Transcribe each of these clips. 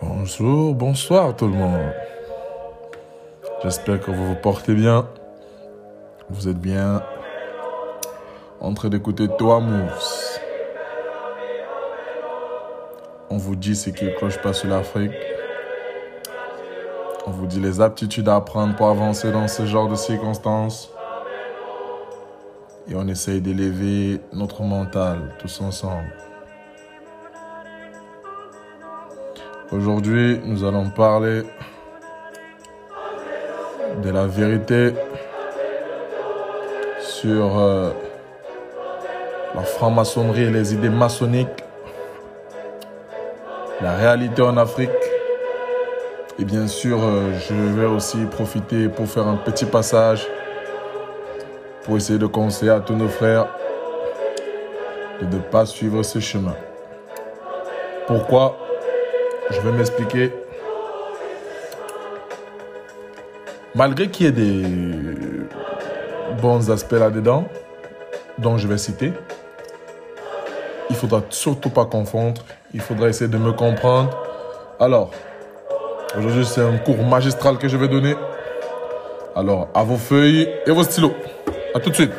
Bonjour, bonsoir tout le monde. J'espère que vous vous portez bien. Vous êtes bien en train d'écouter Toi Moves. On vous dit ce qui cloche pas sur l'Afrique. On vous dit les aptitudes à apprendre pour avancer dans ce genre de circonstances. Et on essaye d'élever notre mental tous ensemble. Aujourd'hui, nous allons parler de la vérité sur euh, la franc-maçonnerie et les idées maçonniques, la réalité en Afrique. Et bien sûr, euh, je vais aussi profiter pour faire un petit passage pour essayer de conseiller à tous nos frères de ne pas suivre ce chemin. Pourquoi? Je vais m'expliquer. Malgré qu'il y ait des bons aspects là-dedans, dont je vais citer, il faudra surtout pas confondre. Il faudra essayer de me comprendre. Alors, aujourd'hui, c'est un cours magistral que je vais donner. Alors, à vos feuilles et vos stylos. À tout de suite.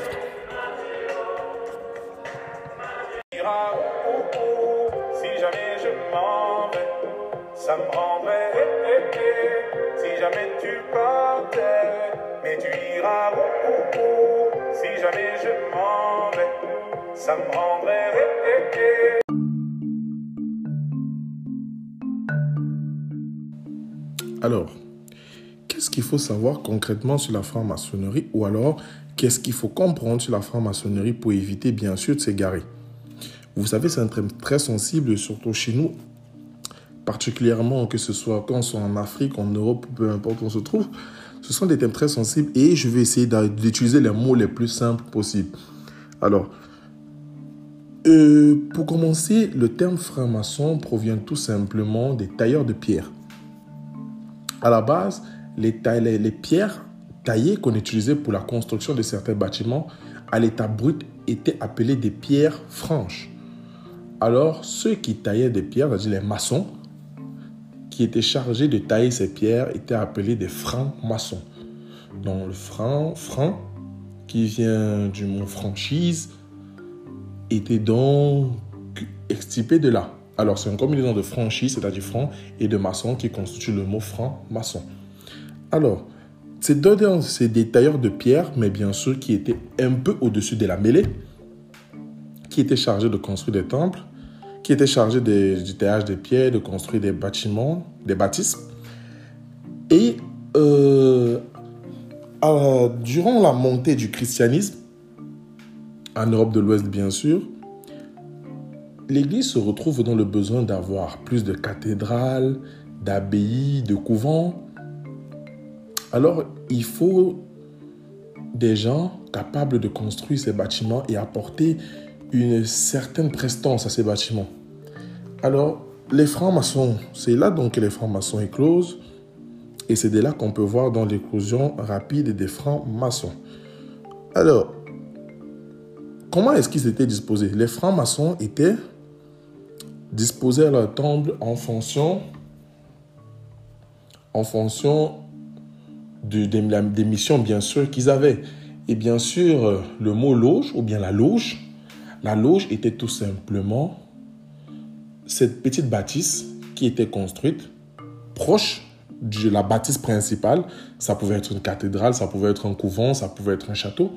ira si jamais je m'en vais, ça me rendrait eh, eh, eh, si jamais tu partais, mais tu iras oh, oh, oh, si jamais je m'en vais, ça me rendrait. Alors, qu'est-ce qu'il faut savoir concrètement sur la franc-maçonnerie ou alors qu'est-ce qu'il faut comprendre sur la franc-maçonnerie pour éviter bien sûr de s'égarer Vous savez, c'est un thème très sensible, surtout chez nous, particulièrement que ce soit quand on soit en Afrique, en Europe, peu importe où on se trouve. Ce sont des thèmes très sensibles et je vais essayer d'utiliser les mots les plus simples possibles. Alors, euh, pour commencer, le terme franc-maçon provient tout simplement des tailleurs de pierre. À la base, les, les pierres taillées qu'on utilisait pour la construction de certains bâtiments à l'état brut étaient appelées des pierres franches. Alors, ceux qui taillaient des pierres, c'est-à-dire les maçons, qui étaient chargés de tailler ces pierres, étaient appelés des francs-maçons. Donc, le franc, franc, qui vient du mot franchise, était donc extirpé de là. Alors, c'est une combinaison de franchise, c'est-à-dire franc, et de maçon qui constitue le mot franc-maçon. Alors, ces deux c'est des tailleurs de pierre, mais bien sûr qui étaient un peu au-dessus de la mêlée, qui étaient chargés de construire des temples, qui étaient chargés du taillage des pierres, de construire des bâtiments, des bâtisses. Et euh, durant la montée du christianisme, en Europe de l'Ouest bien sûr, l'Église se retrouve dans le besoin d'avoir plus de cathédrales, d'abbayes, de couvents. Alors, il faut des gens capables de construire ces bâtiments et apporter une certaine prestance à ces bâtiments. Alors, les francs-maçons, c'est là donc que les francs-maçons éclosent et c'est de là qu'on peut voir dans l'éclosion rapide des francs-maçons. Alors, comment est-ce qu'ils étaient disposés? Les francs-maçons étaient disposés à leur temple en fonction, en fonction de- des, missions, bien sûr, qu'ils avaient. Et bien sûr, euh, le mot loge, ou bien la loge, la loge était tout simplement cette petite bâtisse qui était construite proche de la bâtisse principale. Ça pouvait être une cathédrale, ça pouvait être un couvent, ça pouvait être un château.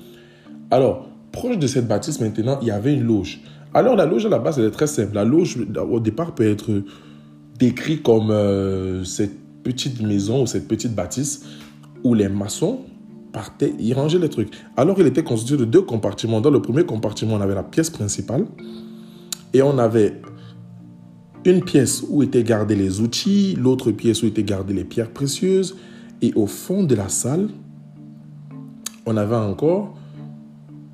Alors, proche de cette bâtisse, maintenant, il y avait une loge. Alors, la loge, à la base, elle est très simple. La loge, au départ, peut être décrite comme euh, cette petite maison ou cette petite bâtisse les maçons partaient, ils rangeaient les trucs. Alors, il était constitué de deux compartiments. Dans le premier compartiment, on avait la pièce principale et on avait une pièce où étaient gardés les outils, l'autre pièce où étaient gardées les pierres précieuses, et au fond de la salle, on avait encore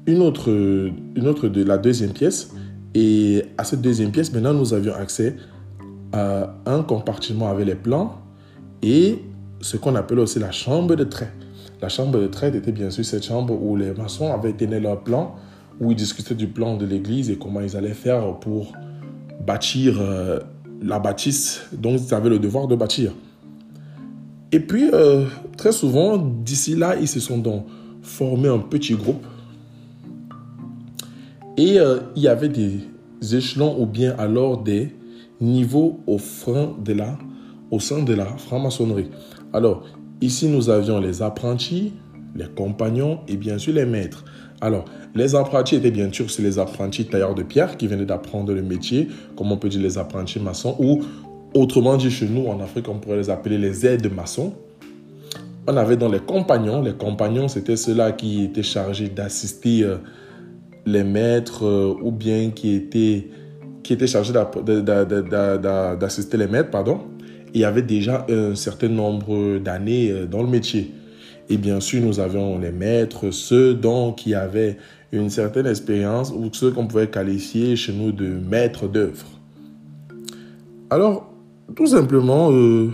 une autre, une autre de la deuxième pièce. Et à cette deuxième pièce, maintenant, nous avions accès à un compartiment avec les plans et ce qu'on appelle aussi la chambre de trait. La chambre de trait était bien sûr cette chambre où les maçons avaient tenu leurs plans où ils discutaient du plan de l'église et comment ils allaient faire pour bâtir euh, la bâtisse dont ils avaient le devoir de bâtir. Et puis, euh, très souvent, d'ici là, ils se sont donc formés un petit groupe. Et euh, il y avait des échelons ou bien alors des niveaux au, de la, au sein de la franc-maçonnerie. Alors, ici, nous avions les apprentis, les compagnons et bien sûr les maîtres. Alors, les apprentis étaient bien sûr les apprentis tailleurs de pierre qui venaient d'apprendre le métier, comme on peut dire les apprentis maçons, ou autrement dit chez nous en Afrique, on pourrait les appeler les aides maçons. On avait dans les compagnons, les compagnons c'était ceux-là qui étaient chargés d'assister euh, les maîtres euh, ou bien qui étaient, qui étaient chargés d'assister les maîtres, pardon. Il y avait déjà un certain nombre d'années euh, dans le métier. Et bien sûr, nous avions les maîtres, ceux dont qui avaient une certaine expérience ou ceux qu'on pouvait qualifier chez nous de maîtres d'œuvre. Alors, tout simplement, euh,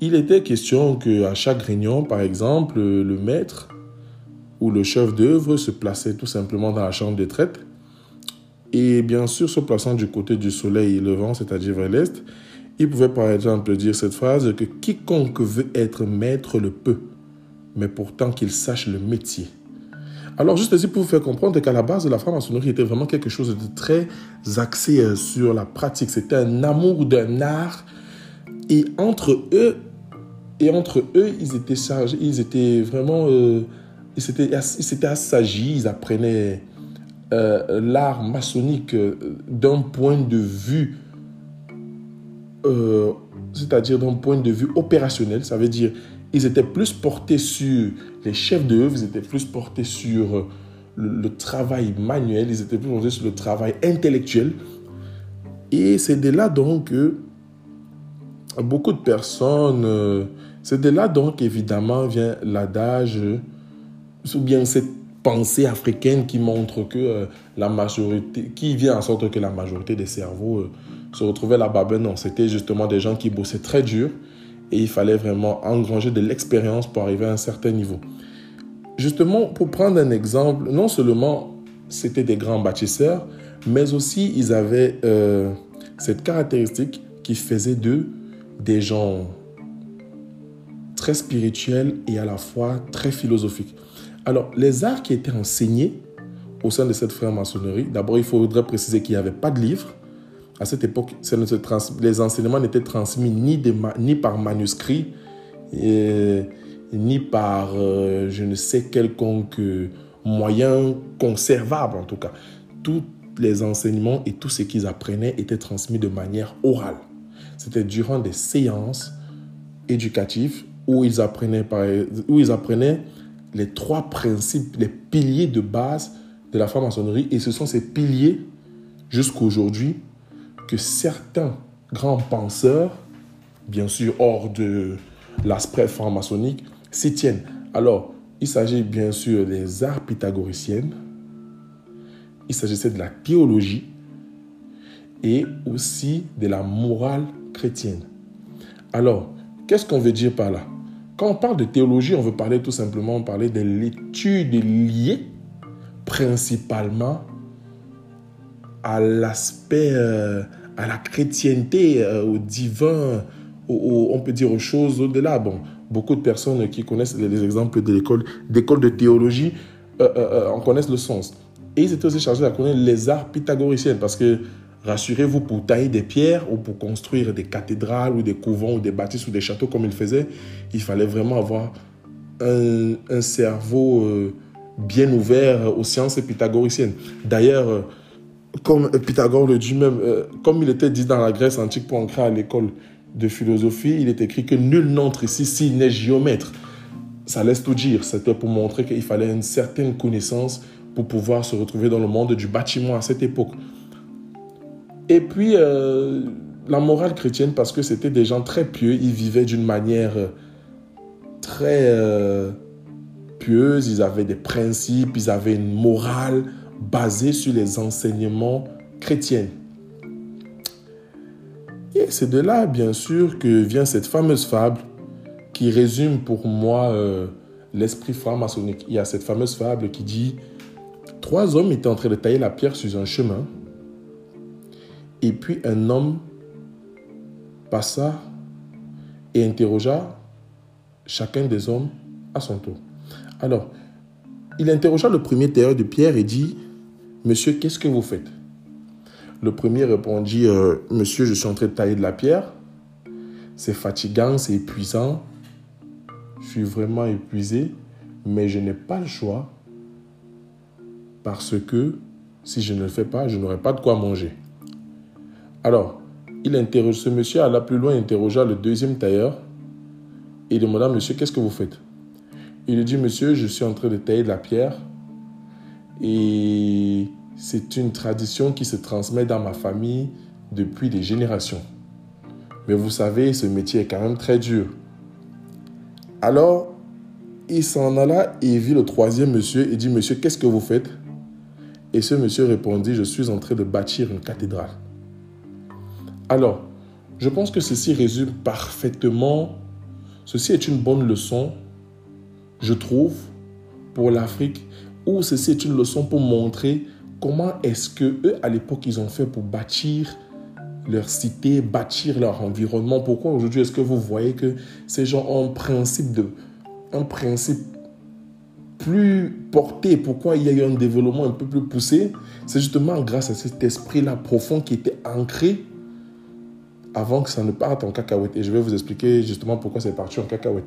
il était question qu'à chaque réunion, par exemple, le maître ou le chef d'œuvre se plaçait tout simplement dans la chambre de traite. Et bien sûr, se plaçant du côté du soleil levant, c'est-à-dire vers l'est, il pouvait par exemple dire cette phrase que quiconque veut être maître le peut, mais pourtant qu'il sache le métier. Alors juste ici pour vous faire comprendre qu'à la base de la franc-maçonnerie était vraiment quelque chose de très axé euh, sur la pratique. C'était un amour d'un art et entre eux et entre eux ils étaient chargés, ils étaient vraiment, euh, ils s'étaient assagis, ils apprenaient euh, l'art maçonnique d'un point de vue euh, c'est-à-dire d'un point de vue opérationnel, ça veut dire ils étaient plus portés sur les chefs d'œuvre, ils étaient plus portés sur euh, le, travail manuel, ils étaient plus portés sur le travail intellectuel. Et c'est de là donc que beaucoup de personnes, euh, c'est de là donc évidemment vient l'adage, ou bien cette pensée africaine qui montre que la majorité, qui vient en sorte que la majorité des cerveaux se retrouver là-bas. Ben non, c'était justement des gens qui bossaient très dur et il fallait vraiment engranger de l'expérience pour arriver à un certain niveau. Justement, pour prendre un exemple, non seulement c'était des grands bâtisseurs, mais aussi ils avaient euh, cette caractéristique qui faisait d'eux des gens très spirituels et à la fois très philosophiques. Alors, les arts qui étaient enseignés au sein de cette franc-maçonnerie, d'abord, il faudrait préciser qu'il n'y avait pas de livres, à cette époque, les enseignements n'étaient transmis ni, par manuscrit, ni par euh, je ne sais quelconque moyen conservable en tout cas. Tous les enseignements et tout ce qu'ils apprenaient étaient transmis de manière orale. C'était durant des séances éducatives où ils apprenaient, où ils apprenaient les trois principes, les piliers de base de la franc-maçonnerie. Et ce sont ces piliers, jusqu'à aujourd'hui, que certains grands penseurs, bien sûr hors de l'aspect franc-maçonnique, s'y tiennent. Alors, il s'agit bien sûr des arts pythagoriciennes, il s'agissait de la théologie et aussi de la morale chrétienne. Alors, qu'est-ce qu'on veut dire par là? Quand on parle de théologie, on veut parler tout simplement parler de l'étude liée principalement à l'aspect, euh, à la chrétienté, euh, au divin, on peut dire aux choses au-delà. Bon, beaucoup de personnes qui connaissent les, exemples de l'école, d'école de théologie euh, en connaissent le sens. Et ils étaient aussi chargés de connaître les arts pythagoriciens parce que rassurez-vous, pour tailler des pierres ou pour construire des cathédrales ou des couvents ou des bâtisses ou des châteaux comme ils faisaient, il fallait vraiment avoir un, un cerveau bien ouvert aux sciences pythagoriciennes. D'ailleurs, comme Pythagore le dit même, euh, comme il était dit dans la Grèce antique pour entrer à l'école de philosophie, il est écrit que nul n'entre ici s'il n'est géomètre. Ça laisse tout dire. C'était pour montrer qu'il fallait une certaine connaissance pour pouvoir se retrouver dans le monde du bâtiment à cette époque. Et puis, euh, la morale chrétienne, parce que c'était des gens très pieux, ils vivaient d'une manière euh, très pieuse, ils avaient des principes, ils avaient une morale basé sur les enseignements chrétiens. Et c'est de là, bien sûr, que vient cette fameuse fable qui résume pour moi euh, l'esprit franc-maçonnique. Il y a cette fameuse fable qui dit trois hommes étaient en train de tailler la pierre sur un chemin. Et puis un homme passa et interrogea chacun des hommes à son tour. Alors, il interrogea le premier tailleur de pierre et dit, Monsieur, qu'est-ce que vous faites? Le premier répondit, euh, Monsieur, je suis en train de tailler de la pierre. C'est fatigant, c'est épuisant. Je suis vraiment épuisé, mais je n'ai pas le choix parce que si je ne le fais pas, je n'aurai pas de quoi manger. Alors, il interroge ce monsieur, alla plus loin, interrogea le deuxième tailleur et demanda, monsieur, qu'est-ce que vous faites? Il lui dit, monsieur, je suis en train de tailler de la pierre et c'est une tradition qui se transmet dans ma famille depuis des générations. Mais vous savez, ce métier est quand même très dur. Alors, il s'en alla et vit le troisième monsieur et dit, monsieur, qu'est-ce que vous faites? Et ce monsieur répondit, je suis en train de bâtir une cathédrale. Alors, je pense que ceci résume parfaitement, ceci est une bonne leçon, je trouve, pour l'Afrique, ou ceci est une leçon pour montrer comment est-ce que eux, à l'époque, ils ont fait pour bâtir leur cité, bâtir leur environnement. Pourquoi aujourd'hui est-ce que vous voyez que ces gens ont un principe de, un principe plus porté, pourquoi il y a eu un développement un peu plus poussé, c'est justement grâce à cet esprit-là profond qui était ancré avant que ça ne parte en cacahuète. Et je vais vous expliquer justement pourquoi c'est parti en cacahuète.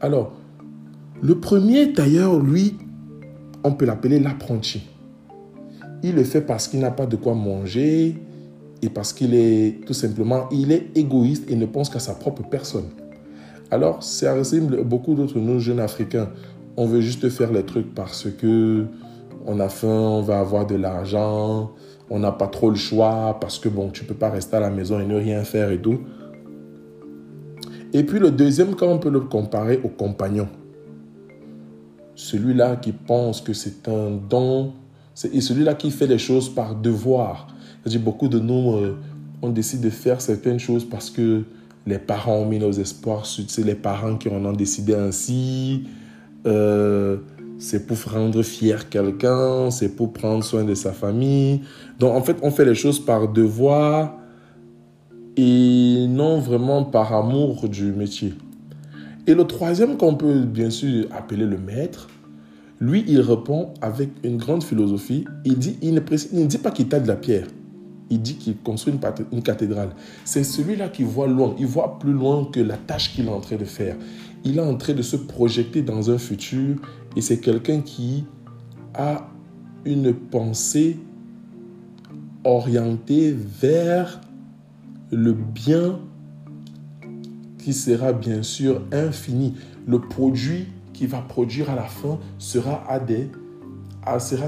Alors, le premier tailleur, lui, on peut l'appeler l'apprenti. Il le fait parce qu'il n'a pas de quoi manger et parce qu'il est tout simplement, il est égoïste et ne pense qu'à sa propre personne. Alors, c'est ressemble beaucoup d'autres nous jeunes Africains. On veut juste faire les trucs parce que on a faim, on va avoir de l'argent, on n'a pas trop le choix parce que bon, tu peux pas rester à la maison et ne rien faire et tout. Et puis le deuxième quand on peut le comparer au compagnon. Celui-là qui pense que c'est un don, et celui-là qui fait les choses par devoir. cest beaucoup de nous, euh, on décide de faire certaines choses parce que les parents ont mis nos espoirs c'est les parents qui en ont décidé ainsi. Euh, c'est pour rendre fier quelqu'un, c'est pour prendre soin de sa famille. Donc en fait, on fait les choses par devoir et non vraiment par amour du métier. Et le troisième qu'on peut bien sûr appeler le maître, lui, il répond avec une grande philosophie. Il dit, il ne, il ne dit pas qu'il taille de la pierre. Il dit qu'il construit une cathédrale. C'est celui-là qui voit loin. Il voit plus loin que la tâche qu'il est en train de faire. Il est en train de se projeter dans un futur et c'est quelqu'un qui a une pensée orientée vers le bien qui sera bien sûr infini. Le produit qui va produire à la fin sera, à des,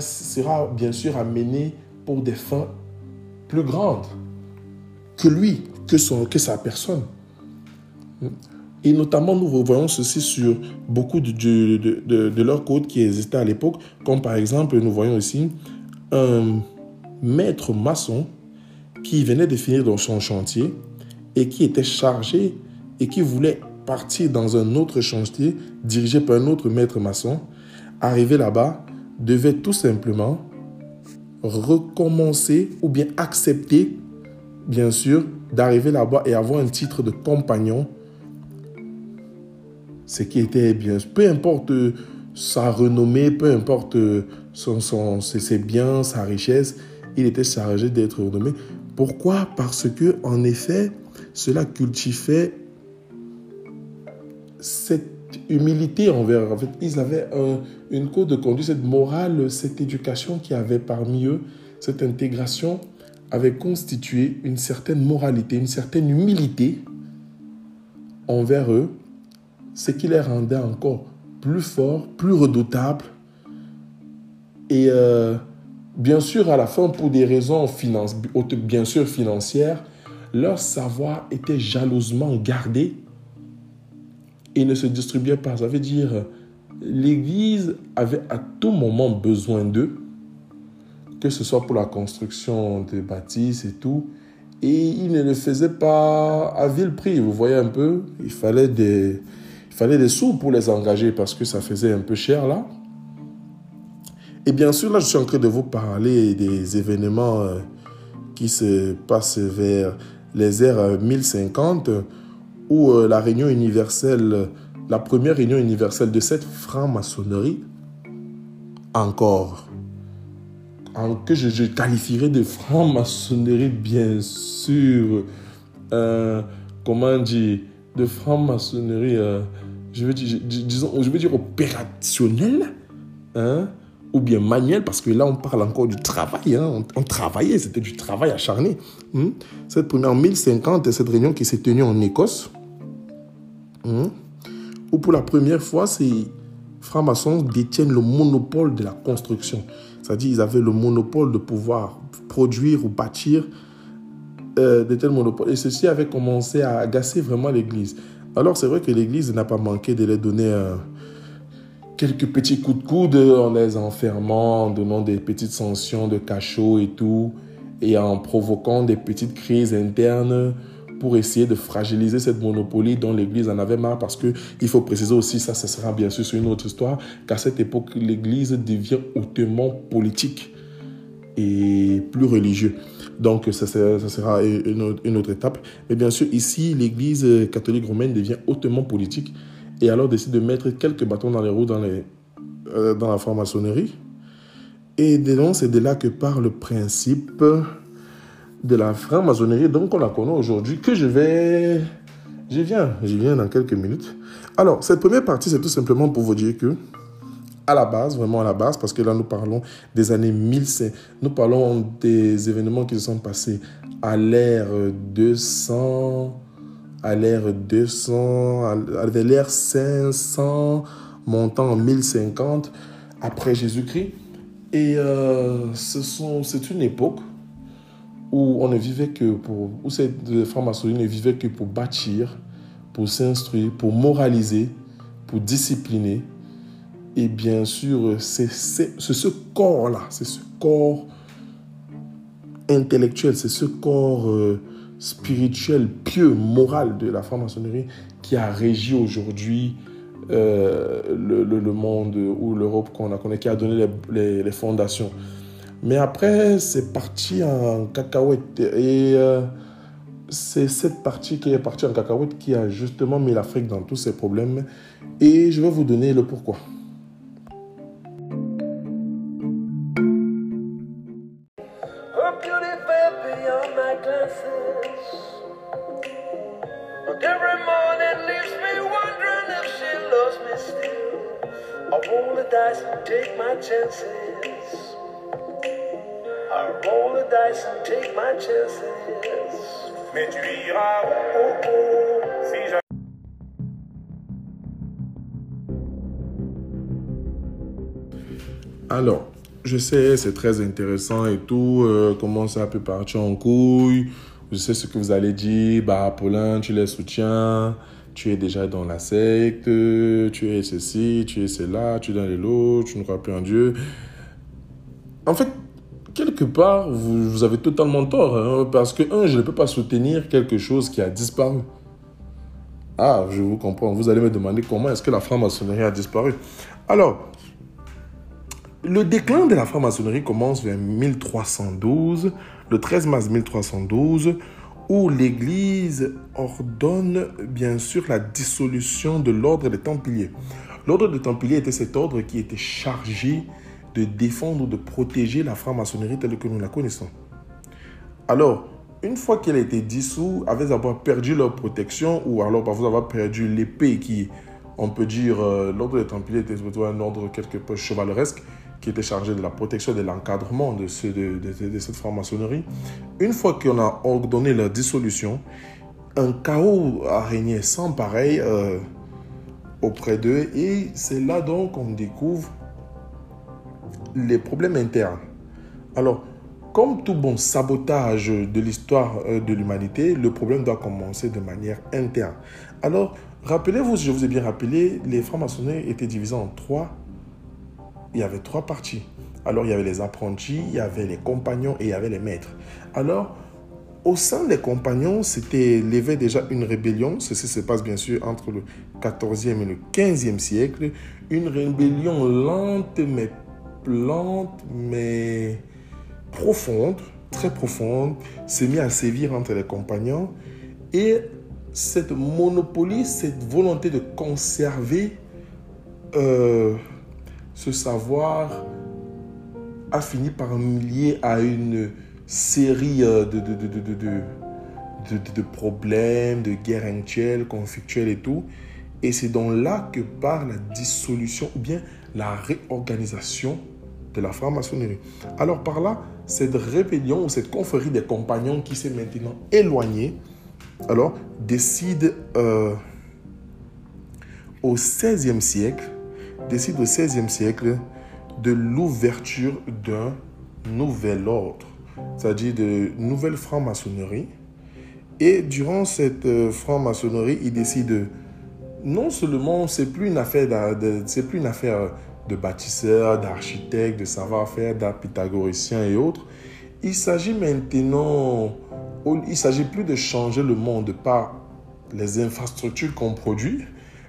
sera, bien sûr amené pour des fins plus grandes que lui, que, son, que sa personne. Et notamment, nous revoyons ceci sur beaucoup de, de, de, de leurs codes qui existaient à l'époque, comme par exemple, nous voyons ici un maître maçon qui venait de finir dans son chantier et qui était chargé et qui voulait partir dans un autre chantier dirigé par un autre maître maçon. Arrivé là-bas, devait tout simplement recommencer ou bien accepter, bien sûr, d'arriver là-bas et avoir un titre de compagnon ce qui était bien. Peu importe sa renommée, peu importe son, son, ses biens, sa richesse, il était chargé d'être renommé. Pourquoi? Parce que, en effet, cela cultivait cette humilité envers. En fait, ils avaient une code de conduite, cette morale, cette éducation qui avait parmi eux, cette intégration avait constitué une certaine moralité, une certaine humilité envers eux ce qui les rendait encore plus forts, plus redoutables. Et euh, bien sûr, à la fin, pour des raisons bien sûr financières, leur savoir était jalousement gardé et ne se distribuait pas. Ça veut dire, l'Église avait à tout moment besoin d'eux, que ce soit pour la construction des bâtisses et tout, et ils ne le faisaient pas à vil prix. Vous voyez un peu, il fallait des, il fallait des sous pour les engager parce que ça faisait un peu cher là. Et bien sûr, là, je suis en train de vous parler des événements euh, qui se passent vers les ères 1050, où euh, la réunion universelle, la première réunion universelle de cette franc-maçonnerie, encore, en, que je, qualifierais de franc-maçonnerie, bien sûr, euh, comment dire, de franc-maçonnerie, euh, je veux dire, disons, je veux dire opérationnelle, hein, ou bien manuel, parce que là, on parle encore du travail. Hein. On, travaillait, c'était du travail acharné. Hein. Cette première en 1050, cette réunion qui s'est tenue en Écosse, hein, où pour la première fois, ces francs-maçons détiennent le monopole de la construction. C'est-à-dire, ils avaient le monopole de pouvoir produire ou bâtir euh, de tels monopoles. Et ceci avait commencé à agacer vraiment l'Église. Alors, c'est vrai que l'Église n'a pas manqué de les donner un quelques petits coups de coude en les enfermant, en donnant des petites sanctions de cachot et tout, et en provoquant des petites crises internes pour essayer de fragiliser cette monopolie dont l'Église en avait marre parce que il faut préciser aussi, ça ce sera bien sûr sur une autre histoire, qu'à cette époque l'Église devient hautement politique et plus religieux. Donc ça, ça sera une autre, étape. Mais bien sûr ici l'Église catholique romaine devient hautement politique et alors décide de mettre quelques bâtons dans les roues dans, euh, dans la franc-maçonnerie. Et donc, c'est de là que part le principe de la franc-maçonnerie, donc on la connaît aujourd'hui, que je vais... J'y viens, j'y viens dans quelques minutes. Alors, cette première partie, c'est tout simplement pour vous dire que, à la base, vraiment à la base, parce que là, nous parlons des années 1500, nous parlons des événements qui se sont passés à l'ère 200 à l'ère 200, à l'ère 500, montant en 1050 après Jésus-Christ. Et euh, c'est une époque où on ne vivait que pour, où cette franc-maçonnerie ne vivait que pour bâtir, pour s'instruire, pour moraliser, pour discipliner. Et bien sûr, c'est ce corps-là, c'est ce corps intellectuel, c'est ce corps euh, spirituel, pieux, moral de la franc-maçonnerie qui a régi aujourd'hui euh, le, monde ou l'Europe qu'on a connaît, qui a donné les, fondations. Mais après, c'est parti en cacahuète. Et euh, c'est cette partie qui est partie en cacahuète qui a justement mis l'Afrique dans tous ses problèmes. Et je vais vous donner le pourquoi. Mais tu iras si Alors, je sais, c'est très intéressant et tout, euh, comment ça peut partir en couille. Je sais ce que vous allez dire, bah, Paulin, tu les soutiens, tu es déjà dans la secte, tu es ceci, tu es cela, tu es dans les lots, tu ne crois plus en Dieu. En fait, quelque part, vous, avez totalement tort. Hein, parce que, un, je ne peux pas soutenir quelque chose qui a disparu. Ah, je vous comprends. Vous allez me demander comment est-ce que la franc-maçonnerie a disparu. Alors, le déclin de la franc-maçonnerie commence vers 1312, le 13 mars 1312, où l'Église ordonne bien sûr la dissolution de l'ordre des Templiers. L'ordre des Templiers était cet ordre qui était chargé de défendre ou de protéger la franc-maçonnerie telle que nous la connaissons. Alors, une fois qu'elle a été dissoute, avec avoir perdu leur protection, ou alors parfois avoir perdu l'épée qui, on peut dire, euh, l'ordre des Templiers était plutôt un ordre quelque peu chevaleresque, qui était chargé de la protection de l'encadrement de, de, cette franc-maçonnerie. Une fois qu'on a ordonné leur dissolution, un chaos a régné sans pareil euh, auprès d'eux, et c'est là donc qu'on découvre les problèmes internes. Alors, comme tout bon sabotage de l'histoire euh, de l'humanité, le problème doit commencer de manière interne. Alors, rappelez-vous, je vous ai bien rappelé, les francs-maçonneries étaient divisés en trois. Il y avait trois parties. Alors, il y avait les apprentis, il y avait les compagnons et il y avait les maîtres. Alors, au sein des compagnons, c'était levé déjà une rébellion. Ceci se passe bien sûr entre le 14e et le 15e siècle. Une rébellion lente mais plante, mais profonde, très profonde, s'est mis à sévir entre les compagnons. Et cette monopolie, cette volonté de conserver euh, ce savoir a fini par lier à une série euh, de, de, de, de, problèmes, de guerres actuelles, conflictuelles et tout. Et c'est donc là que part la dissolution ou bien la réorganisation de la franc-maçonnerie. Alors par là, cette rébellion ou cette confrérie des compagnons qui s'est maintenant éloignée, alors décide euh, au XVIe siècle, décide au XVIe siècle de l'ouverture d'un nouvel ordre, c'est-à-dire de nouvelle franc-maçonnerie. Et durant cette euh, franc-maçonnerie, il décide non seulement c'est plus une affaire c'est plus une affaire de bâtisseurs, d'architectes, de savoir-faire, d'art pythagoriciens et autres. Il s'agit maintenant, il s'agit plus de changer le monde par les infrastructures qu'on produit,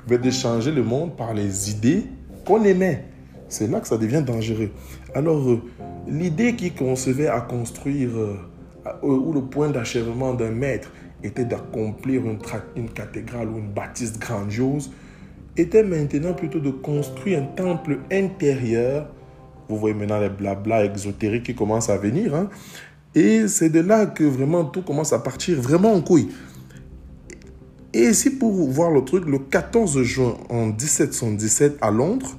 mais de changer le monde par les idées qu'on émet. C'est là que ça devient dangereux. Alors, euh, l'idée qui concevait à construire, euh, ou le point d'achèvement d'un maître était d'accomplir une, une cathédrale ou une bâtisse grandiose, était maintenant plutôt de construire un temple intérieur. Vous voyez maintenant les blabla exotériques qui commencent à venir. Hein. Et c'est de là que vraiment tout commence à partir vraiment en couille. Et ici, pour voir le truc, le 14 juin en 1717 à Londres,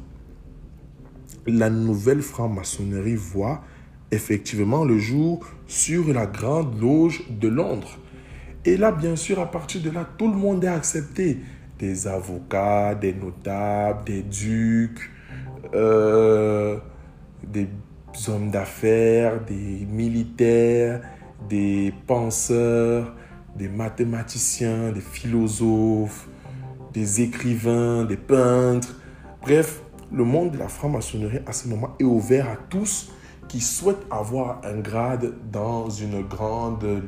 la nouvelle franc-maçonnerie voit effectivement le jour sur la grande loge de Londres. Et là, bien sûr, à partir de là, tout le monde est accepté. Des avocats, des notables, des ducs, euh, des hommes d'affaires, des militaires, des penseurs, des mathématiciens, des philosophes, des écrivains, des peintres. Bref, le monde de la franc-maçonnerie à ce moment est ouvert à tous qui souhaitent avoir un grade dans une grande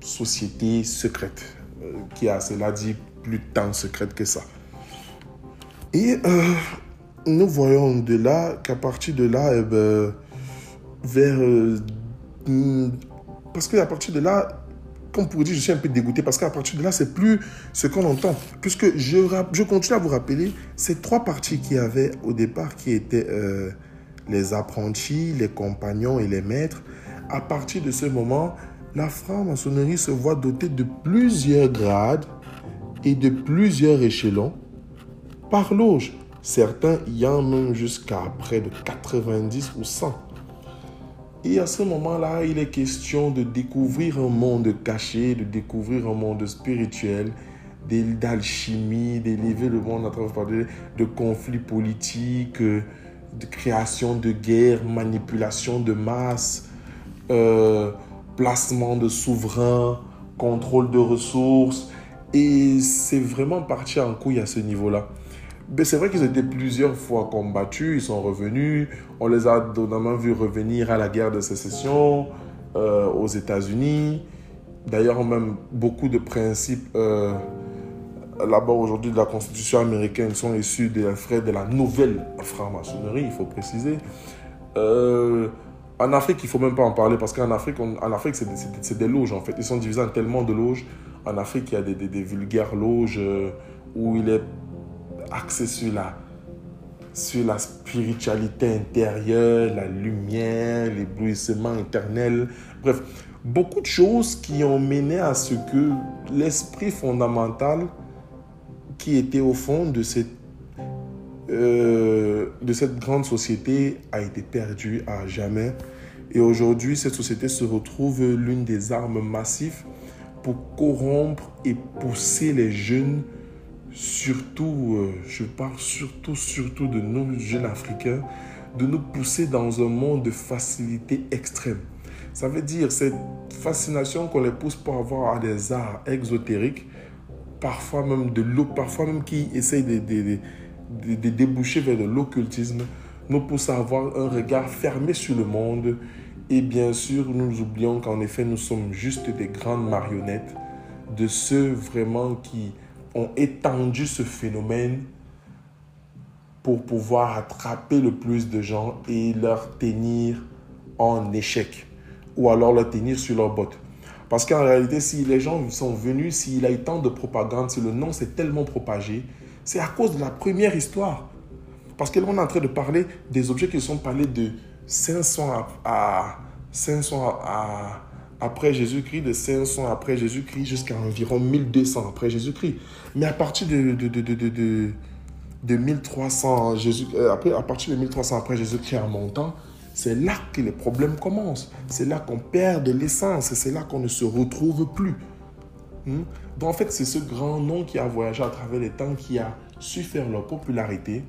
société secrète, euh, qui a, cela dit, plus tant secrète que ça. Et euh, nous voyons de là qu'à partir de là, eh ben, vers... Euh, parce qu'à partir de là, comme pour dire, je suis un peu dégoûté parce qu'à partir de là, c'est plus ce qu'on entend. Puisque je, je continue à vous rappeler ces trois parties qu'il y avait au départ qui étaient les apprentis, les compagnons et les maîtres. À partir de ce moment, la franc-maçonnerie se voit dotée de plusieurs grades et de plusieurs échelons par loge. Certains y en même jusqu'à près de 90 ou 100. Et à ce moment-là, il est question de découvrir un monde caché, de découvrir un monde spirituel, d'alchimie, d'élever le monde à travers de conflits politiques, de création de guerres, manipulation de masse, euh, placement de souverains, contrôle de ressources. Et c'est vraiment parti en couille à ce niveau-là. Mais c'est vrai qu'ils étaient plusieurs fois combattus, ils sont revenus. On les a notamment vus revenir à la guerre de sécession euh, aux États-Unis. D'ailleurs, même beaucoup de principes euh, là-bas aujourd'hui de la Constitution américaine sont issus des frais de la nouvelle franc-maçonnerie, il faut préciser. Euh, en Afrique, il ne faut même pas en parler parce qu'en Afrique, Afrique c'est des, loges en fait. Ils sont divisés en tellement de loges. En Afrique, il y a des, des, vulgaires loges euh, où il est axé sur la, sur la spiritualité intérieure, la lumière, l'éblouissement éternel. Bref, beaucoup de choses qui ont mené à ce que l'esprit fondamental qui était au fond de cette euh, de cette grande société a été perdue à jamais. Et aujourd'hui, cette société se retrouve l'une des armes massives pour corrompre et pousser les jeunes, surtout, euh, je parle surtout, surtout de nos jeunes Africains, de nous pousser dans un monde de facilité extrême. Ça veut dire cette fascination qu'on les pousse pour avoir des arts exotériques, parfois même de l'eau, parfois même qui essayent de, déboucher vers de l'occultisme nous pousse à avoir un regard fermé sur le monde. Et bien sûr, nous oublions qu'en effet, nous sommes juste des grandes marionnettes de ceux vraiment qui ont étendu ce phénomène pour pouvoir attraper le plus de gens et leur tenir en échec ou alors leur tenir sur leurs bottes. Parce qu'en réalité, si les gens sont venus, s'il a eu tant de propagande, si le nom s'est tellement propagé, c'est à cause de la première histoire. Parce que là, on est en train de parler des objets qui sont parlés de 500 à, 500 à, après Jésus-Christ, de 500 après Jésus-Christ jusqu'à environ 1200 après Jésus-Christ. Mais à partir de, de, de, de, de 1300, Jésus, euh, après, à partir de 1300 après Jésus-Christ en montant, c'est là que les problèmes commencent. C'est là qu'on perd de l'essence. C'est là qu'on ne se retrouve plus. Hmm? Donc en fait, c'est ce grand nom qui a voyagé à travers les temps qui a su faire leur popularité.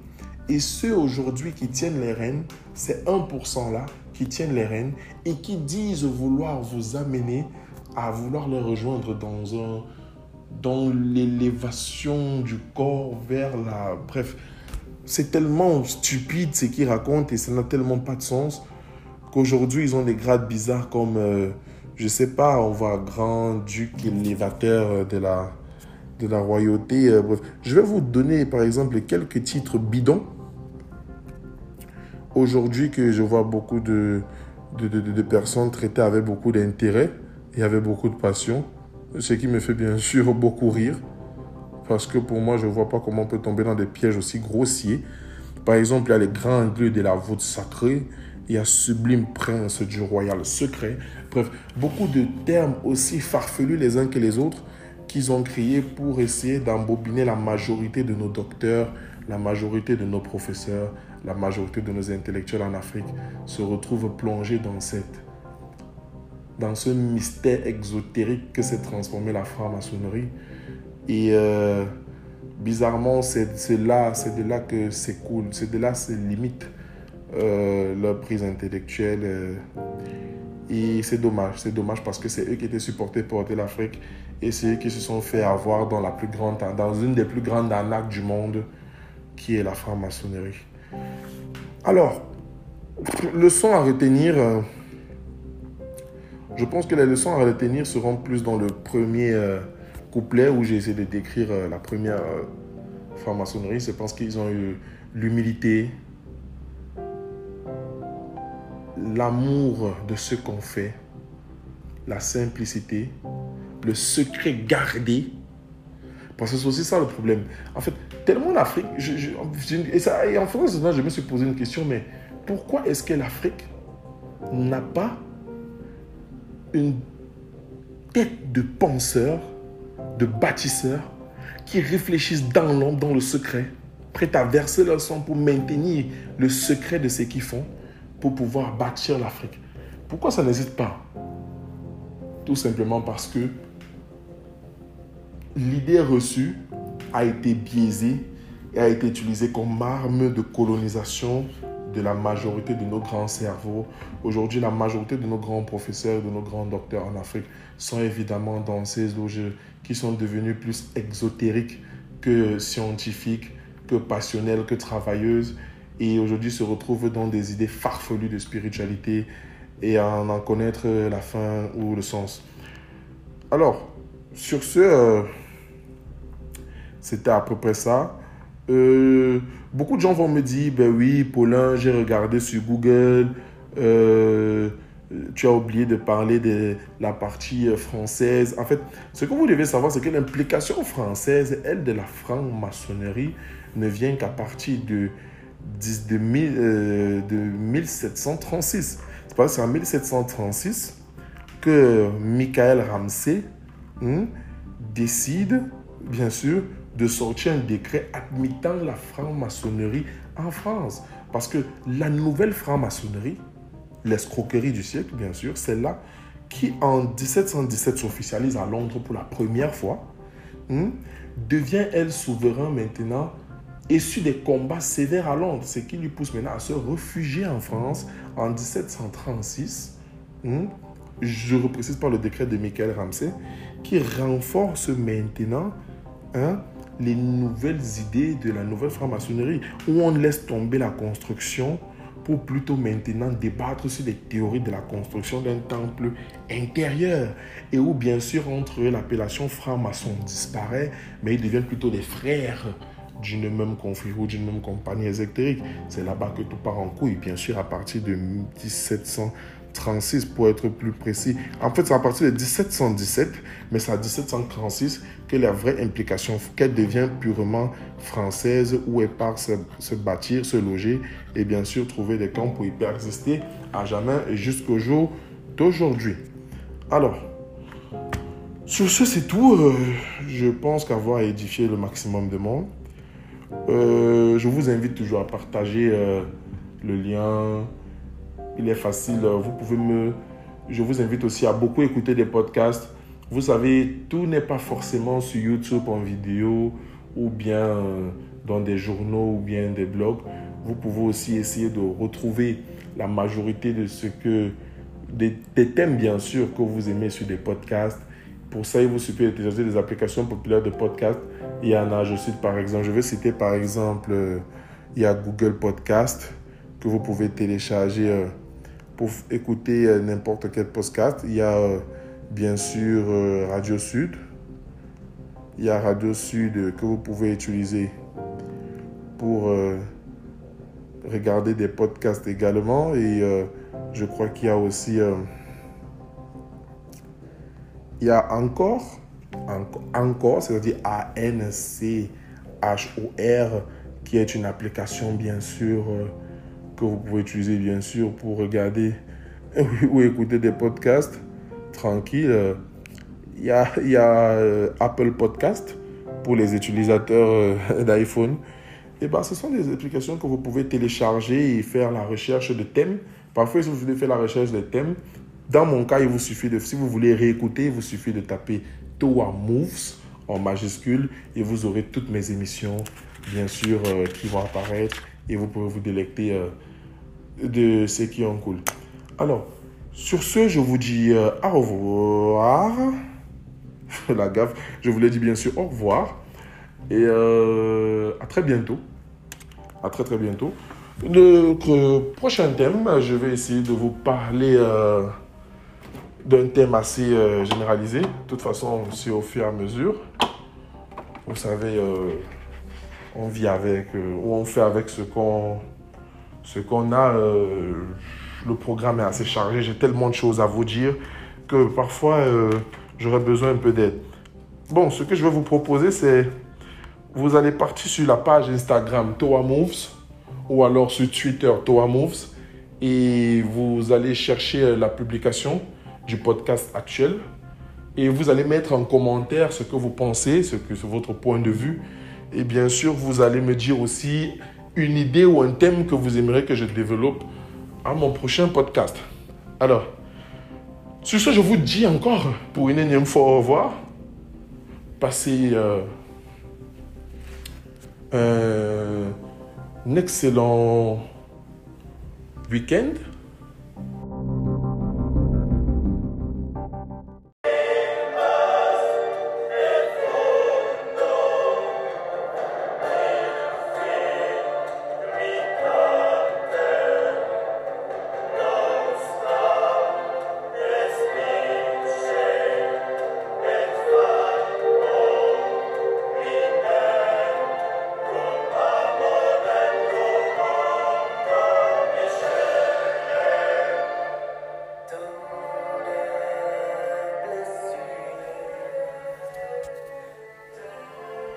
Et ceux aujourd'hui qui tiennent les rênes, c'est 1% là qui tiennent les rênes et qui disent vouloir vous amener à vouloir les rejoindre dans un dans l'élévation du corps vers la bref c'est tellement stupide ce qu'ils racontent et ça n'a tellement pas de sens qu'aujourd'hui ils ont des grades bizarres comme, euh, je sais pas, on voit grand duc élévateur de la, de la royauté. Euh, bref. Je vais vous donner par exemple quelques titres bidons. Aujourd'hui que je vois beaucoup de, de, de, personnes traitées avec beaucoup d'intérêt et avec beaucoup de passion, ce qui me fait bien sûr beaucoup rire. Parce que pour moi, je ne vois pas comment on peut tomber dans des pièges aussi grossiers. Par exemple, il y a les grands lieux de la voûte sacrée. Il y a sublime prince du royal secret. Bref, beaucoup de termes aussi farfelus les uns que les autres qu'ils ont créés pour essayer d'embobiner la majorité de nos docteurs, la majorité de nos professeurs, la majorité de nos intellectuels en Afrique se retrouvent plongés dans cette dans ce mystère exotérique que s'est transformé la franc-maçonnerie et euh, bizarrement, c'est de là que c'est cool, c'est de là c'est limite euh, leur prise intellectuelle. Euh, et c'est dommage, c'est dommage parce que c'est eux qui étaient supportés pour l'Afrique et c'est eux qui se sont fait avoir dans la plus grande, dans une des plus grandes arnaques du monde, qui est la franc-maçonnerie. Alors, leçons à retenir. je pense que les leçons à retenir seront plus dans le premier couplet où j'ai essayé de décrire euh, la première euh, franc-maçonnerie, c'est parce qu'ils ont eu l'humilité, l'amour de ce qu'on fait, la simplicité, le secret gardé. Parce que c'est aussi ça le problème. En fait, tellement l'Afrique, et, ça, et en France, je me suis posé une question, mais pourquoi est-ce que l'Afrique n'a pas une tête de penseur de bâtisseurs qui réfléchissent dans l'ombre, dans le secret, prêts à verser leur sang pour maintenir le secret de ce qu'ils font, pour pouvoir bâtir l'Afrique. Pourquoi ça n'hésite pas? Tout simplement parce que l'idée reçue a été biaisée et a été utilisée comme arme de colonisation de la majorité de nos grands cerveaux. Aujourd'hui, la majorité de nos grands professeurs, de nos grands docteurs en Afrique sont évidemment dans ces loges qui sont devenues plus exotériques que scientifiques, que passionnelles, que travailleuses. Et aujourd'hui se retrouvent dans des idées farfelues de spiritualité et à en connaître la fin ou le sens. Alors, sur ce, euh, c'était à peu près ça. Euh, beaucoup de gens vont me dire, ben oui, Paulin, j'ai regardé sur Google, euh, tu as oublié de parler de la partie euh, française. En fait, ce que vous devez savoir, c'est que l'implication française, elle, de la franc-maçonnerie, ne vient qu'à partir de, de, de 1736. C'est parce en 1736 que Michael Ramsey hein, décide, bien sûr, de sortir un décret admettant la franc-maçonnerie en France. Parce que la nouvelle franc-maçonnerie, l'escroquerie du siècle, bien sûr, c'est là qui en 1717 s'officialise à Londres pour la première fois, hmm, devient elle souverain maintenant, issu des combats sévères à Londres, ce qui lui pousse maintenant à se réfugier en France en 1736. Hmm, je reprécise par le décret de Michael Ramsey, qui renforce maintenant hein, les nouvelles idées de la nouvelle franc-maçonnerie, où on laisse tomber la construction pour plutôt maintenant débattre sur les théories de la construction d'un temple intérieur et où bien sûr entre l'appellation franc-maçon disparaît, mais ils deviennent plutôt des frères d'une même conflit ou d'une même compagnie électrique. C'est là-bas que tout part en couille, bien sûr, à partir de 1736 pour être plus précis. En fait, c'est à partir de 1717, mais c'est à 1736 que la vraie implication, qu'elle devient purement française, où elle part se, se, bâtir, se loger et bien sûr trouver des camps pour y persister à jamais et jusqu'au jour d'aujourd'hui. Alors, sur ce, c'est tout. Euh, je pense qu'avoir édifié le maximum de monde. Euh, je vous invite toujours à partager euh, le lien. Il est facile. Vous pouvez me. Je vous invite aussi à beaucoup écouter des podcasts. Vous savez, tout n'est pas forcément sur YouTube en vidéo ou bien dans des journaux ou bien des blogs. Vous pouvez aussi essayer de retrouver la majorité de ce que des, des thèmes bien sûr que vous aimez sur des podcasts pour ça, il vous suffit d'utiliser des applications populaires de podcast. Il y en a, je cite par exemple, je vais citer par exemple, euh, il y a Google Podcast que vous pouvez télécharger euh, pour écouter euh, n'importe quel podcast. Il y a bien sûr Radio Sud. Il y a Radio Sud que vous pouvez utiliser pour regarder des podcasts également. Et je crois qu'il y a aussi il y a encore, encore, c'est-à-dire A-N-C-H-O-R, qui est une application, bien sûr, euh, que vous pouvez utiliser, bien sûr, pour regarder ou écouter des podcasts tranquille. Il y a, euh, Apple Podcast pour les utilisateurs euh, d'iPhone. Et ben, ce sont des applications que vous pouvez télécharger et faire la recherche de thèmes. Parfois, si vous voulez faire la recherche de thèmes, dans mon cas, il vous suffit de, si vous voulez réécouter, il vous suffit de taper Toa Moves en majuscule et vous aurez toutes mes émissions, bien sûr, euh, qui vont apparaître et vous pouvez vous délecter euh, de ce qui en coule. Alors, sur ce, je vous dis euh, au revoir. La gaffe, je vous l'ai dit bien sûr au revoir et à très bientôt. À très très bientôt. Notre prochain thème, je vais essayer de vous parler d'un thème assez euh, généralisé. De toute façon, c'est au fur et à mesure. Vous savez, euh, on vit avec, euh, ou on fait avec ce qu'on ce qu'on a. le programme est assez chargé. J'ai tellement de choses à vous dire que parfois, j'aurais besoin un peu d'aide. Bon, ce que je vais vous proposer, c'est vous allez partir sur la page Instagram Toa Moves ou alors sur Twitter Toa Moves et vous allez chercher la publication du podcast actuel. Et vous allez mettre en commentaire ce que vous pensez, ce que c'est votre point de vue. Et bien sûr, vous allez me dire aussi une idée ou un thème que vous aimeriez que je développe à mon prochain podcast. Alors, sur ce, je vous dis encore pour une énième fois au revoir. Passez euh, un excellent week-end